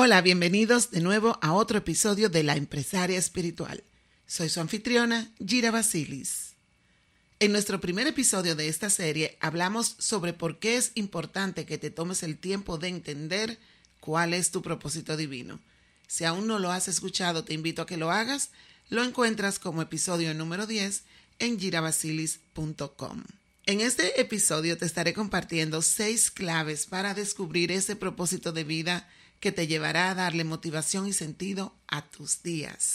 Hola, bienvenidos de nuevo a otro episodio de La Empresaria Espiritual. Soy su anfitriona, Gira Basilis. En nuestro primer episodio de esta serie hablamos sobre por qué es importante que te tomes el tiempo de entender cuál es tu propósito divino. Si aún no lo has escuchado, te invito a que lo hagas. Lo encuentras como episodio número 10 en girabasilis.com. En este episodio te estaré compartiendo seis claves para descubrir ese propósito de vida que te llevará a darle motivación y sentido a tus días.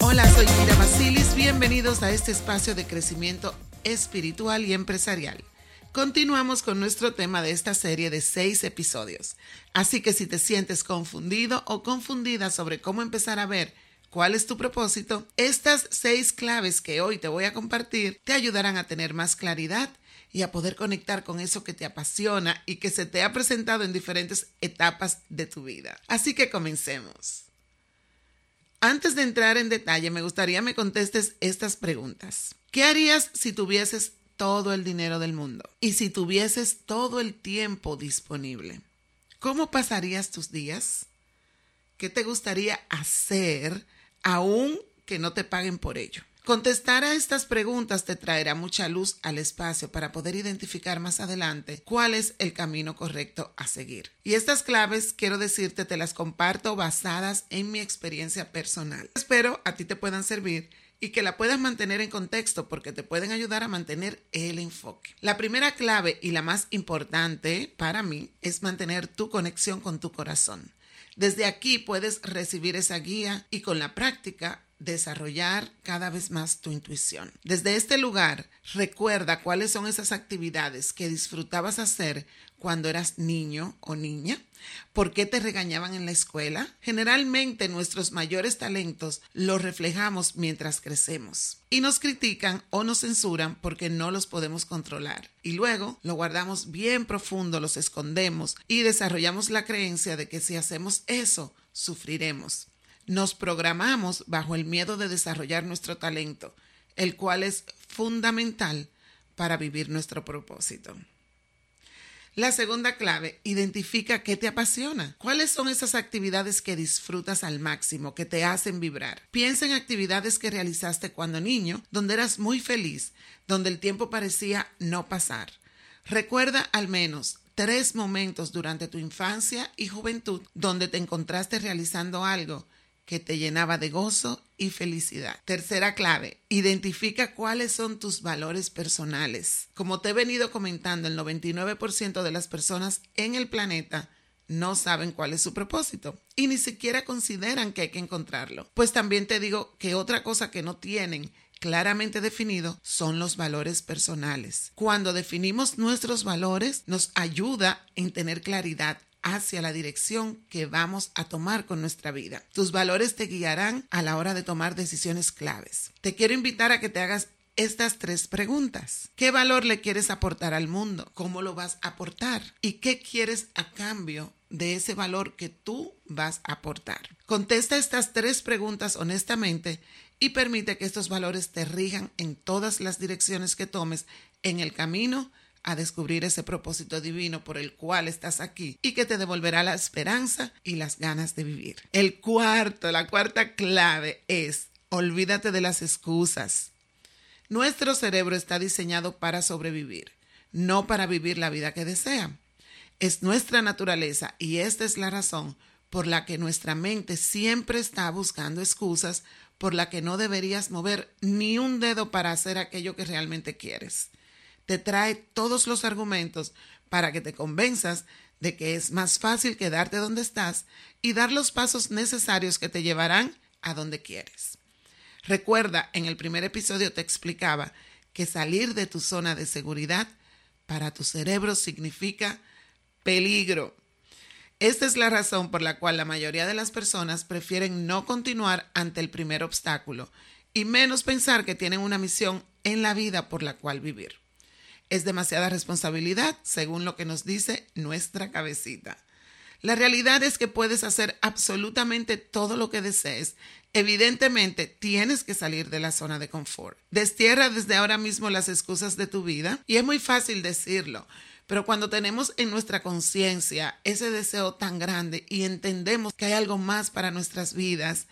Hola, soy Mira Basilis. Bienvenidos a este espacio de crecimiento espiritual y empresarial. Continuamos con nuestro tema de esta serie de seis episodios. Así que si te sientes confundido o confundida sobre cómo empezar a ver cuál es tu propósito, estas seis claves que hoy te voy a compartir te ayudarán a tener más claridad y a poder conectar con eso que te apasiona y que se te ha presentado en diferentes etapas de tu vida. Así que comencemos. Antes de entrar en detalle, me gustaría me contestes estas preguntas. ¿Qué harías si tuvieses todo el dinero del mundo y si tuvieses todo el tiempo disponible? ¿Cómo pasarías tus días? ¿Qué te gustaría hacer aún que no te paguen por ello? Contestar a estas preguntas te traerá mucha luz al espacio para poder identificar más adelante cuál es el camino correcto a seguir. Y estas claves, quiero decirte, te las comparto basadas en mi experiencia personal. Espero a ti te puedan servir y que la puedas mantener en contexto porque te pueden ayudar a mantener el enfoque. La primera clave y la más importante para mí es mantener tu conexión con tu corazón. Desde aquí puedes recibir esa guía y con la práctica desarrollar cada vez más tu intuición. Desde este lugar, recuerda cuáles son esas actividades que disfrutabas hacer cuando eras niño o niña. ¿Por qué te regañaban en la escuela? Generalmente nuestros mayores talentos los reflejamos mientras crecemos y nos critican o nos censuran porque no los podemos controlar. Y luego lo guardamos bien profundo, los escondemos y desarrollamos la creencia de que si hacemos eso, sufriremos nos programamos bajo el miedo de desarrollar nuestro talento, el cual es fundamental para vivir nuestro propósito. La segunda clave, identifica qué te apasiona. ¿Cuáles son esas actividades que disfrutas al máximo, que te hacen vibrar? Piensa en actividades que realizaste cuando niño, donde eras muy feliz, donde el tiempo parecía no pasar. Recuerda al menos tres momentos durante tu infancia y juventud donde te encontraste realizando algo que te llenaba de gozo y felicidad. Tercera clave, identifica cuáles son tus valores personales. Como te he venido comentando, el 99% de las personas en el planeta no saben cuál es su propósito y ni siquiera consideran que hay que encontrarlo. Pues también te digo que otra cosa que no tienen claramente definido son los valores personales. Cuando definimos nuestros valores nos ayuda en tener claridad hacia la dirección que vamos a tomar con nuestra vida. Tus valores te guiarán a la hora de tomar decisiones claves. Te quiero invitar a que te hagas estas tres preguntas. ¿Qué valor le quieres aportar al mundo? ¿Cómo lo vas a aportar? ¿Y qué quieres a cambio de ese valor que tú vas a aportar? Contesta estas tres preguntas honestamente y permite que estos valores te rijan en todas las direcciones que tomes en el camino a descubrir ese propósito divino por el cual estás aquí y que te devolverá la esperanza y las ganas de vivir. El cuarto, la cuarta clave es, olvídate de las excusas. Nuestro cerebro está diseñado para sobrevivir, no para vivir la vida que desea. Es nuestra naturaleza y esta es la razón por la que nuestra mente siempre está buscando excusas por la que no deberías mover ni un dedo para hacer aquello que realmente quieres te trae todos los argumentos para que te convenzas de que es más fácil quedarte donde estás y dar los pasos necesarios que te llevarán a donde quieres. Recuerda, en el primer episodio te explicaba que salir de tu zona de seguridad para tu cerebro significa peligro. Esta es la razón por la cual la mayoría de las personas prefieren no continuar ante el primer obstáculo y menos pensar que tienen una misión en la vida por la cual vivir. Es demasiada responsabilidad, según lo que nos dice nuestra cabecita. La realidad es que puedes hacer absolutamente todo lo que desees. Evidentemente, tienes que salir de la zona de confort. Destierra desde ahora mismo las excusas de tu vida y es muy fácil decirlo. Pero cuando tenemos en nuestra conciencia ese deseo tan grande y entendemos que hay algo más para nuestras vidas,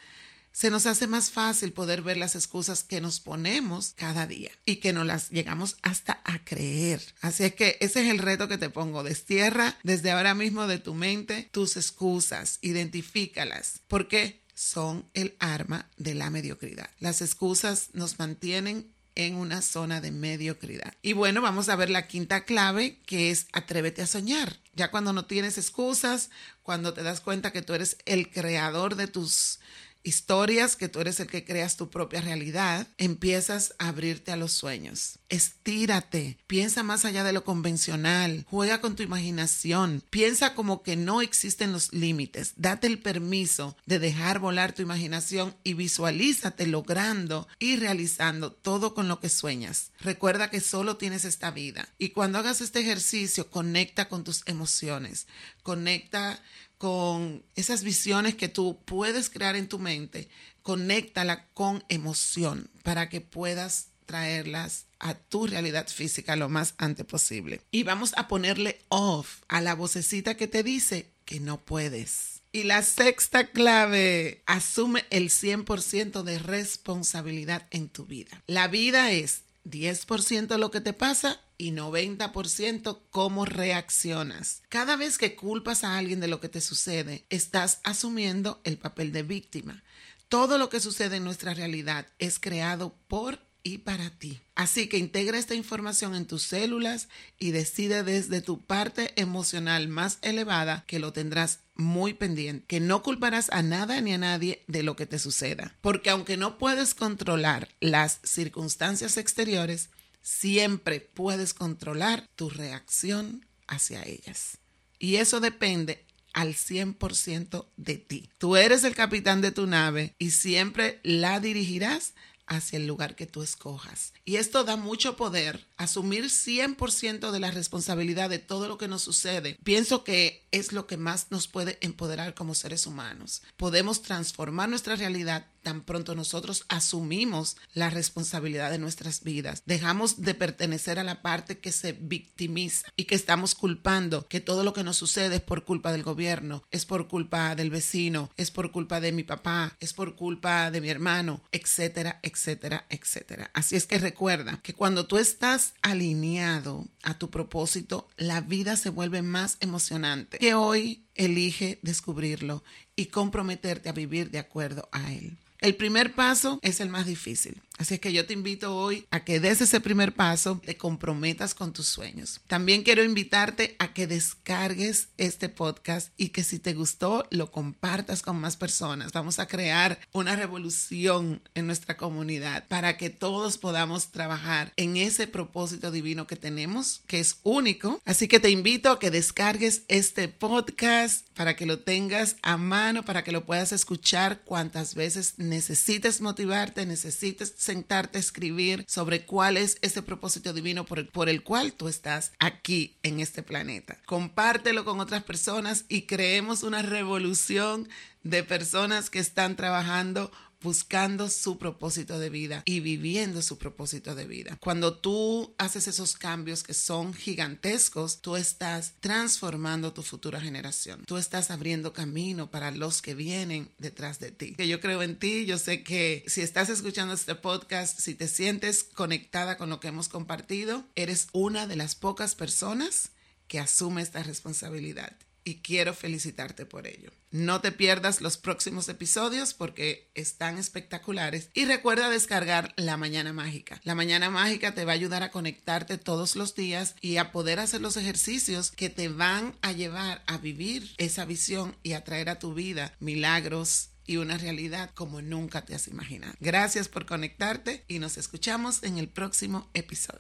se nos hace más fácil poder ver las excusas que nos ponemos cada día y que nos las llegamos hasta a creer. Así es que ese es el reto que te pongo. Destierra desde ahora mismo de tu mente tus excusas, identifícalas. porque Son el arma de la mediocridad. Las excusas nos mantienen en una zona de mediocridad. Y bueno, vamos a ver la quinta clave que es atrévete a soñar. Ya cuando no tienes excusas, cuando te das cuenta que tú eres el creador de tus historias, que tú eres el que creas tu propia realidad, empiezas a abrirte a los sueños. Estírate, piensa más allá de lo convencional, juega con tu imaginación, piensa como que no existen los límites, date el permiso de dejar volar tu imaginación y visualízate logrando y realizando todo con lo que sueñas. Recuerda que solo tienes esta vida y cuando hagas este ejercicio conecta con tus emociones, conecta con esas visiones que tú puedes crear en tu mente, conéctala con emoción para que puedas traerlas a tu realidad física lo más antes posible. Y vamos a ponerle off a la vocecita que te dice que no puedes. Y la sexta clave, asume el 100% de responsabilidad en tu vida. La vida es 10% lo que te pasa y 90% cómo reaccionas. Cada vez que culpas a alguien de lo que te sucede, estás asumiendo el papel de víctima. Todo lo que sucede en nuestra realidad es creado por y para ti. Así que integra esta información en tus células y decide desde tu parte emocional más elevada que lo tendrás muy pendiente, que no culparás a nada ni a nadie de lo que te suceda. Porque aunque no puedes controlar las circunstancias exteriores, siempre puedes controlar tu reacción hacia ellas. Y eso depende al 100% de ti. Tú eres el capitán de tu nave y siempre la dirigirás hacia el lugar que tú escojas. Y esto da mucho poder, asumir 100% de la responsabilidad de todo lo que nos sucede. Pienso que es lo que más nos puede empoderar como seres humanos. Podemos transformar nuestra realidad tan pronto nosotros asumimos la responsabilidad de nuestras vidas, dejamos de pertenecer a la parte que se victimiza y que estamos culpando que todo lo que nos sucede es por culpa del gobierno, es por culpa del vecino, es por culpa de mi papá, es por culpa de mi hermano, etcétera, etcétera, etcétera. Así es que recuerda que cuando tú estás alineado a tu propósito, la vida se vuelve más emocionante. Que hoy elige descubrirlo y comprometerte a vivir de acuerdo a él. El primer paso es el más difícil. Así es que yo te invito hoy a que des ese primer paso, te comprometas con tus sueños. También quiero invitarte a que descargues este podcast y que si te gustó lo compartas con más personas. Vamos a crear una revolución en nuestra comunidad para que todos podamos trabajar en ese propósito divino que tenemos, que es único. Así que te invito a que descargues este podcast para que lo tengas a mano, para que lo puedas escuchar cuantas veces necesites motivarte, necesites sentarte a escribir sobre cuál es ese propósito divino por el, por el cual tú estás aquí en este planeta. Compártelo con otras personas y creemos una revolución de personas que están trabajando buscando su propósito de vida y viviendo su propósito de vida. Cuando tú haces esos cambios que son gigantescos, tú estás transformando tu futura generación. Tú estás abriendo camino para los que vienen detrás de ti. Que yo creo en ti, yo sé que si estás escuchando este podcast, si te sientes conectada con lo que hemos compartido, eres una de las pocas personas que asume esta responsabilidad y quiero felicitarte por ello. No te pierdas los próximos episodios porque están espectaculares y recuerda descargar La Mañana Mágica. La Mañana Mágica te va a ayudar a conectarte todos los días y a poder hacer los ejercicios que te van a llevar a vivir esa visión y a traer a tu vida milagros y una realidad como nunca te has imaginado. Gracias por conectarte y nos escuchamos en el próximo episodio.